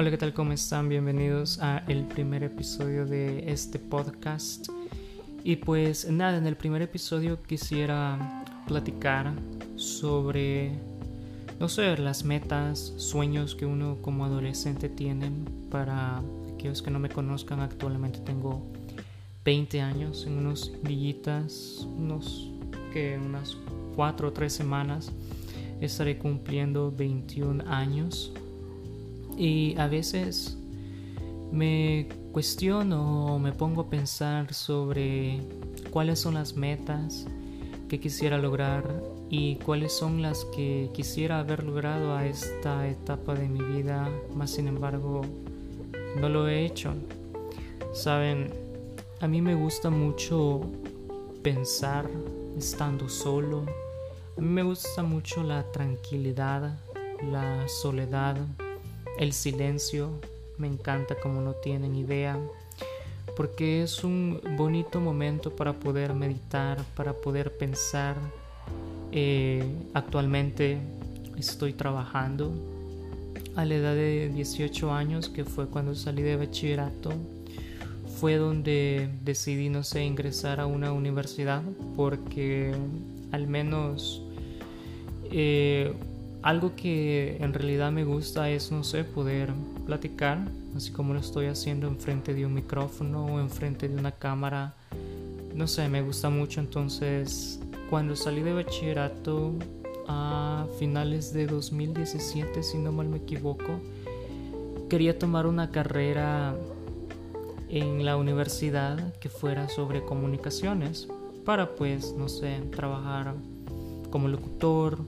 Hola, ¿qué tal? ¿Cómo están? Bienvenidos a el primer episodio de este podcast. Y pues nada, en el primer episodio quisiera platicar sobre, no sé, las metas, sueños que uno como adolescente tiene. Para aquellos que no me conozcan, actualmente tengo 20 años, en unos villitas, unos que unas 4 o 3 semanas estaré cumpliendo 21 años y a veces me cuestiono o me pongo a pensar sobre cuáles son las metas que quisiera lograr y cuáles son las que quisiera haber logrado a esta etapa de mi vida, más sin embargo no lo he hecho. Saben, a mí me gusta mucho pensar estando solo. A mí me gusta mucho la tranquilidad, la soledad, el silencio me encanta como no tienen idea, porque es un bonito momento para poder meditar, para poder pensar. Eh, actualmente estoy trabajando a la edad de 18 años, que fue cuando salí de bachillerato, fue donde decidí, no sé, ingresar a una universidad, porque al menos eh, algo que en realidad me gusta es, no sé, poder platicar, así como lo estoy haciendo enfrente de un micrófono o enfrente de una cámara. No sé, me gusta mucho. Entonces, cuando salí de bachillerato a finales de 2017, si no mal me equivoco, quería tomar una carrera en la universidad que fuera sobre comunicaciones para pues, no sé, trabajar como locutor,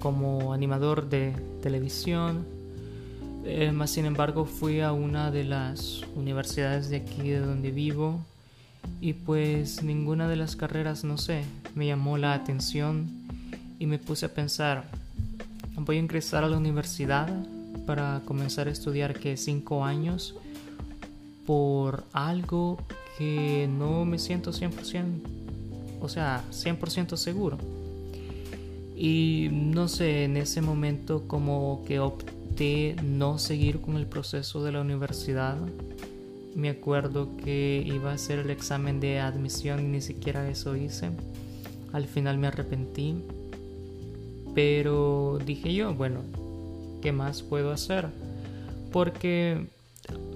como animador de televisión. Eh, más sin embargo fui a una de las universidades de aquí de donde vivo y pues ninguna de las carreras, no sé, me llamó la atención y me puse a pensar, voy a ingresar a la universidad para comenzar a estudiar que cinco años por algo que no me siento 100%, o sea, 100% seguro. Y no sé, en ese momento como que opté no seguir con el proceso de la universidad. Me acuerdo que iba a hacer el examen de admisión y ni siquiera eso hice. Al final me arrepentí. Pero dije yo, bueno, ¿qué más puedo hacer? Porque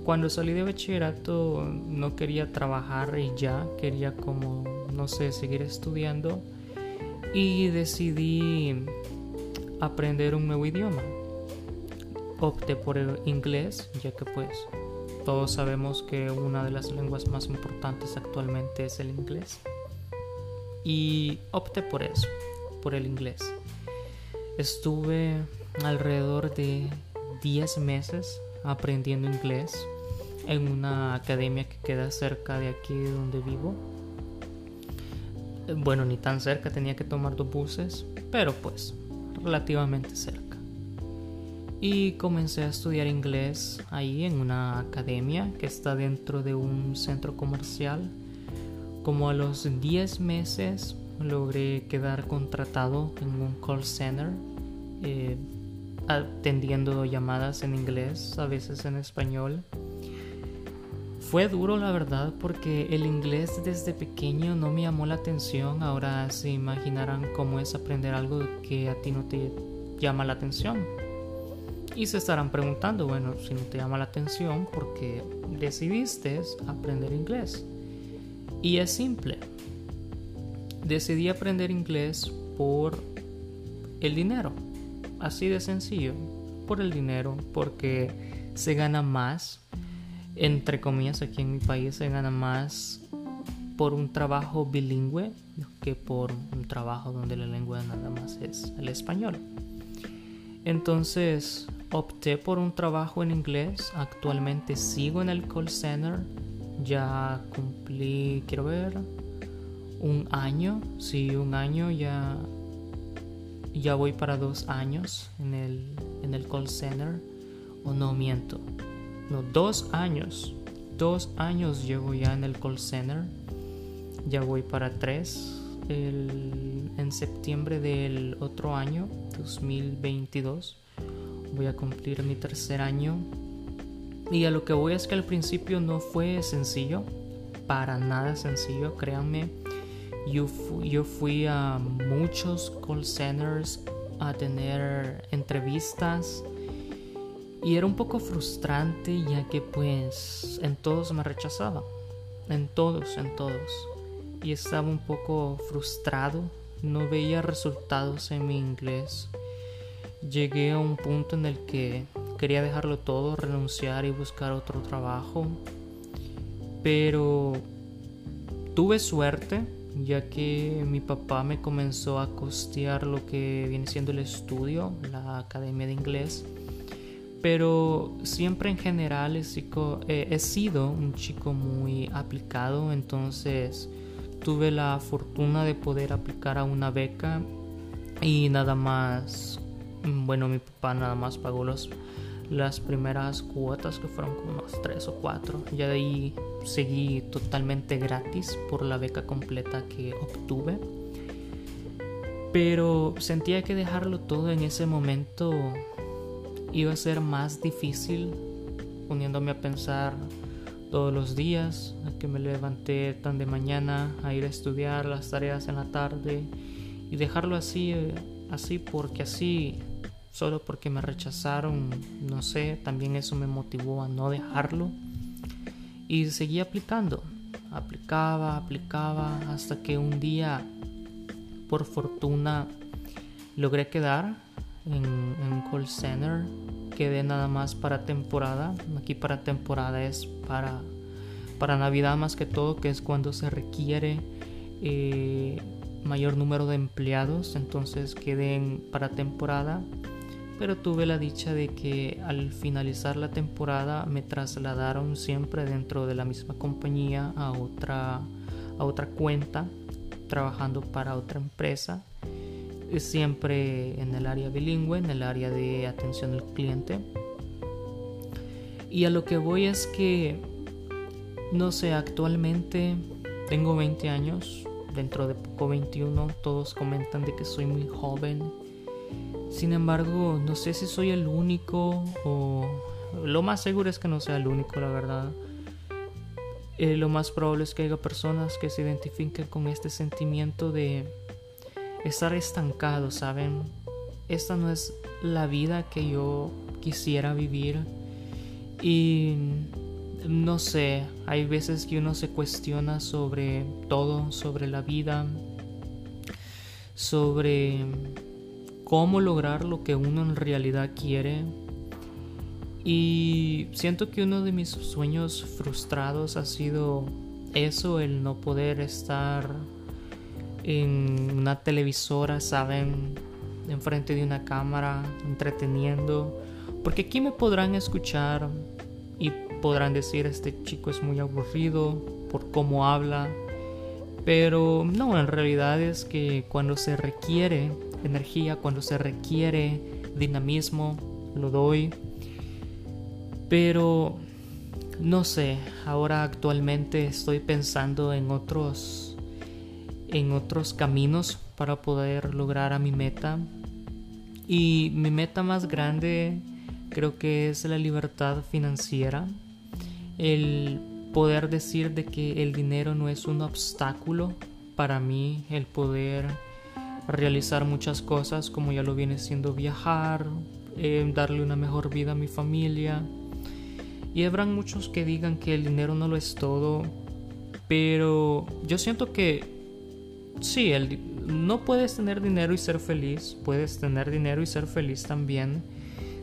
cuando salí de bachillerato no quería trabajar y ya, quería como, no sé, seguir estudiando y decidí aprender un nuevo idioma. Opté por el inglés, ya que pues todos sabemos que una de las lenguas más importantes actualmente es el inglés. Y opté por eso, por el inglés. Estuve alrededor de 10 meses aprendiendo inglés en una academia que queda cerca de aquí donde vivo bueno, ni tan cerca, tenía que tomar dos buses, pero pues relativamente cerca. Y comencé a estudiar inglés ahí en una academia que está dentro de un centro comercial. Como a los 10 meses logré quedar contratado en un call center, eh, atendiendo llamadas en inglés, a veces en español fue duro la verdad porque el inglés desde pequeño no me llamó la atención. Ahora se imaginarán cómo es aprender algo que a ti no te llama la atención. Y se estarán preguntando, bueno, si no te llama la atención, ¿por qué decidiste aprender inglés? Y es simple. Decidí aprender inglés por el dinero. Así de sencillo. Por el dinero, porque se gana más entre comillas, aquí en mi país se gana más por un trabajo bilingüe que por un trabajo donde la lengua nada más es el español. Entonces opté por un trabajo en inglés. Actualmente sigo en el call center. Ya cumplí, quiero ver, un año. Sí, un año ya. Ya voy para dos años en el, en el call center. O no miento, no, dos años. Dos años llevo ya en el call center. Ya voy para tres. en septiembre del otro año, 2022, voy a cumplir mi tercer año Y a lo que voy es que al principio no fue sencillo, para nada sencillo, créanme. Yo, yo fui a muchos call centers a tener entrevistas y era un poco frustrante ya que pues en todos me rechazaba, en todos, en todos. Y estaba un poco frustrado, no veía resultados en mi inglés. Llegué a un punto en el que quería dejarlo todo, renunciar y buscar otro trabajo. Pero tuve suerte ya que mi papá me comenzó a costear lo que viene siendo el estudio, la academia de inglés pero siempre en general he, sido un chico muy aplicado, entonces tuve la fortuna de poder aplicar a una beca y nada más, bueno, mi papá nada más pagó los, las primeras cuotas que fueron como unos tres o cuatro. Ya de ahí seguí totalmente gratis por la beca completa que obtuve. Pero sentía que dejarlo todo en ese momento iba a ser más difícil poniéndome a pensar todos los días, que me levanté tan de mañana a ir a estudiar las tareas en la tarde y dejarlo así, así porque así, solo porque me rechazaron, no sé, también eso me motivó a no dejarlo. Y seguí aplicando, aplicaba, aplicaba hasta que un día, por fortuna, logré quedar en, un call center quedé nada más para temporada. Aquí para temporada es para, para Navidad más que todo, que es cuando se requiere eh, mayor número de empleados. Entonces quedé para temporada. Pero tuve la dicha de que al finalizar la temporada me trasladaron siempre dentro de la misma compañía a otra, a otra cuenta, trabajando para otra empresa siempre en el área bilingüe, en el área de atención al cliente. Y a lo que voy es que, no sé, actualmente tengo 20 años, dentro de poco 21, todos comentan de que soy muy joven. Sin embargo, no sé si soy el único o lo más seguro es que no sea el único, la verdad. Eh, lo más probable es que haya personas que se identifiquen con este sentimiento de estar estancado, ¿saben? Esta no es la vida que yo quisiera vivir. Y no sé, hay veces que uno se cuestiona sobre todo, sobre la vida, sobre cómo lograr lo que uno en realidad quiere. Y siento que uno de mis sueños frustrados ha sido eso, el no poder estar en una televisora, saben, enfrente de una cámara, entreteniendo. Porque aquí me podrán escuchar y podrán decir, este chico es muy aburrido por cómo habla. Pero no, en realidad es que cuando se requiere energía, cuando se requiere dinamismo, lo doy. Pero no sé, ahora actualmente estoy pensando en otros en otros caminos para poder lograr a mi meta. Y mi meta más grande creo que es la libertad financiera. El poder decir de que el dinero no es un obstáculo para mí, el poder realizar muchas cosas como ya lo viene siendo viajar, eh, darle una mejor vida a mi familia. Y habrán muchos que digan que el dinero no lo es todo, pero yo siento que sí, el, no puedes tener dinero y ser feliz, puedes tener dinero y ser feliz también.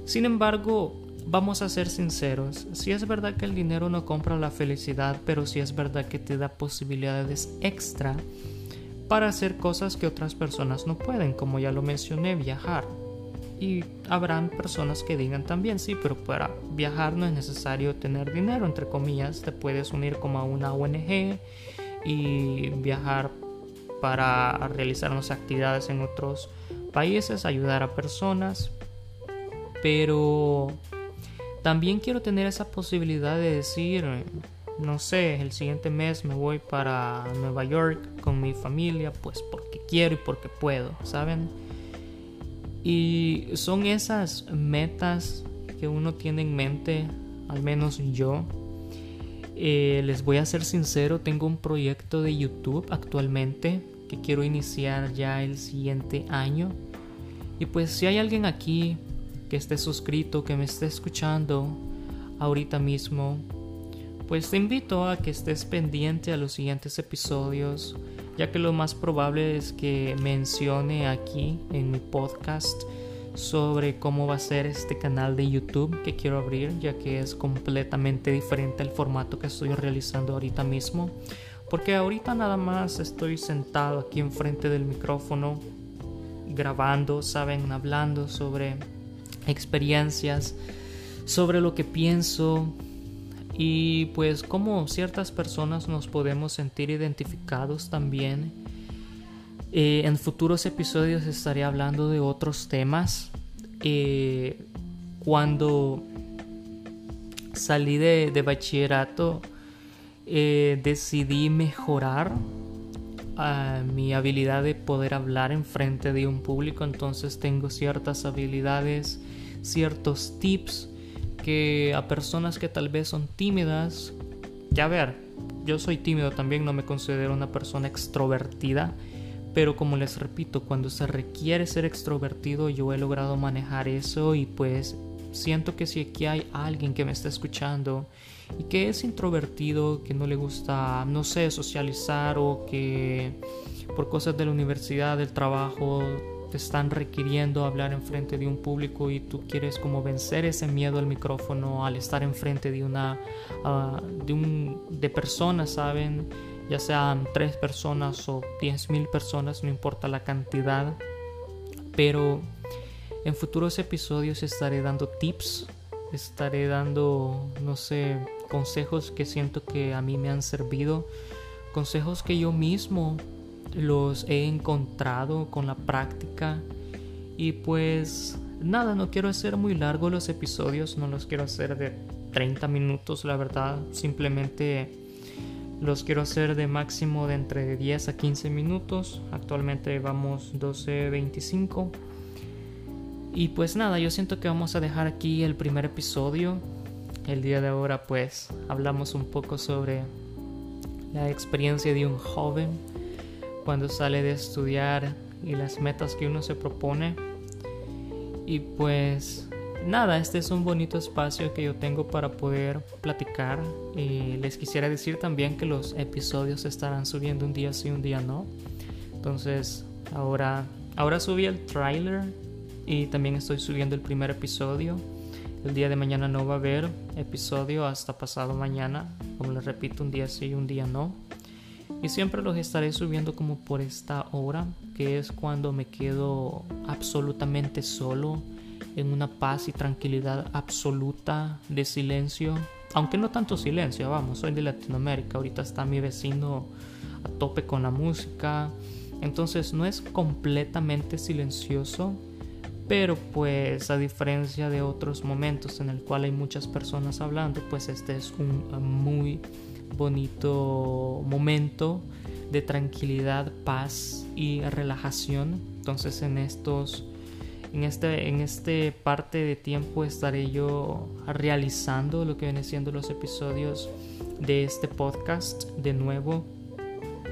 Sin embargo, vamos a ser sinceros, si es verdad que el dinero no compra la felicidad, pero sí es verdad que te da posibilidades extra para hacer cosas que otras personas no pueden, como ya lo mencioné, viajar. Y habrán personas que digan también, sí, pero para viajar no es necesario tener dinero, entre comillas, te puedes unir como a una ONG y viajar para realizar unas actividades en otros países, ayudar a personas, pero también quiero tener esa posibilidad de decir, no sé, el siguiente mes me voy para Nueva York con mi familia, pues porque quiero y porque puedo, ¿saben? Y son esas metas que uno tiene en mente al menos yo. Eh, les voy a ser sincero, tengo un proyecto de YouTube actualmente que quiero iniciar ya el siguiente año. Y pues si hay alguien aquí que esté suscrito, que me esté escuchando ahorita mismo, pues te invito a que estés pendiente a los siguientes episodios, ya que lo más probable es que mencione aquí en mi podcast sobre cómo va a ser este canal de YouTube que quiero abrir, ya que es completamente diferente al formato que estoy realizando ahorita mismo. Porque ahorita nada más estoy sentado aquí enfrente del micrófono, grabando, saben, hablando sobre experiencias, sobre lo que pienso y pues cómo ciertas personas nos podemos sentir identificados también eh, en futuros episodios estaré hablando de otros temas. Eh, cuando salí de, bachillerato, eh, decidí mejorar ah, mi habilidad de poder hablar en frente de un público. Entonces tengo ciertas habilidades, ciertos tips que a personas que tal vez son tímidas, ya ver, yo soy tímido también, no me considero una persona extrovertida pero como les repito, cuando se requiere ser extrovertido, yo he logrado manejar eso y pues siento que si aquí hay alguien que me está escuchando y que es introvertido, que no le gusta, no sé, socializar o que por cosas de la universidad, del trabajo, te están requiriendo hablar en frente de un público y tú quieres como vencer ese miedo al micrófono al estar enfrente de una ah, de un de personas, ¿saben? ya sean tres personas o diez mil personas, no importa la cantidad. Pero en futuros episodios estaré dando tips, estaré dando, no sé, consejos que siento que a mí me han servido, consejos que yo mismo los he encontrado con la práctica. Y pues nada, no quiero hacer muy largo los episodios, no los quiero hacer de 30 minutos, la verdad, simplemente los quiero hacer de máximo de entre 10 a 15 minutos. Actualmente vamos 12.25. Y pues nada, yo siento que vamos a dejar aquí el primer episodio. El día de ahora pues hablamos un poco sobre la experiencia de un joven cuando sale de estudiar y las metas que uno se propone. Y pues nada, este es un bonito espacio que yo tengo para poder platicar. Y les quisiera decir también que los episodios estarán subiendo un día sí, un día no. Entonces, ahora, ahora subí el trailer y también estoy subiendo el primer episodio. El día de mañana no va a haber episodio hasta pasado mañana. Como les repito, un día sí, un día no. Y siempre los estaré subiendo como por esta hora, que es cuando me quedo absolutamente solo en una paz y tranquilidad absoluta de silencio. Aunque no tanto silencio, vamos, soy de Latinoamérica, ahorita está mi vecino a tope con la música. Entonces no es completamente silencioso, pero pues a diferencia de otros momentos en el cual hay muchas personas hablando, pues este es un muy bonito momento de tranquilidad, paz y relajación. Entonces en estos en este, en este parte de tiempo estaré yo realizando lo que viene siendo los episodios de este podcast de nuevo.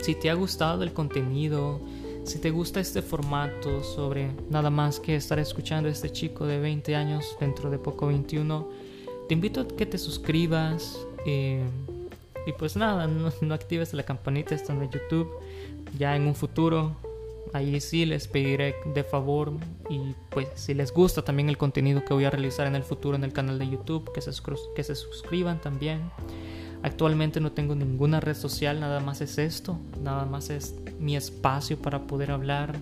Si te ha gustado el contenido, si te gusta este formato sobre nada más que estar escuchando a este chico de 20 años, dentro de poco 21, te invito a que te suscribas. Eh, y pues nada, no, no actives la campanita estando en YouTube. Ya en un futuro Ahí sí les pediré de favor y pues si les gusta también el contenido que voy a realizar en el futuro en el canal de YouTube, que se, que se suscriban también. Actualmente no tengo ninguna red social, nada más es esto, nada más es mi espacio para poder hablar,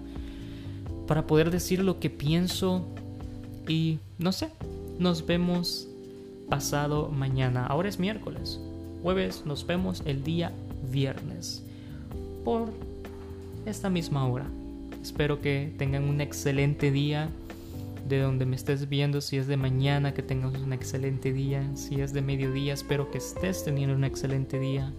para poder decir lo que pienso y no sé, nos vemos pasado mañana. Ahora es miércoles, jueves nos vemos el día viernes por esta misma hora. Espero que tengan un excelente día de donde me estés viendo, si es de mañana, que tengas un excelente día, si es de mediodía, espero que estés teniendo un excelente día,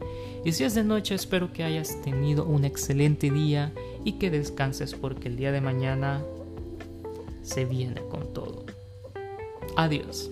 y si es de noche, espero que hayas tenido un excelente día y que descanses porque el día de mañana se viene con todo. Adiós.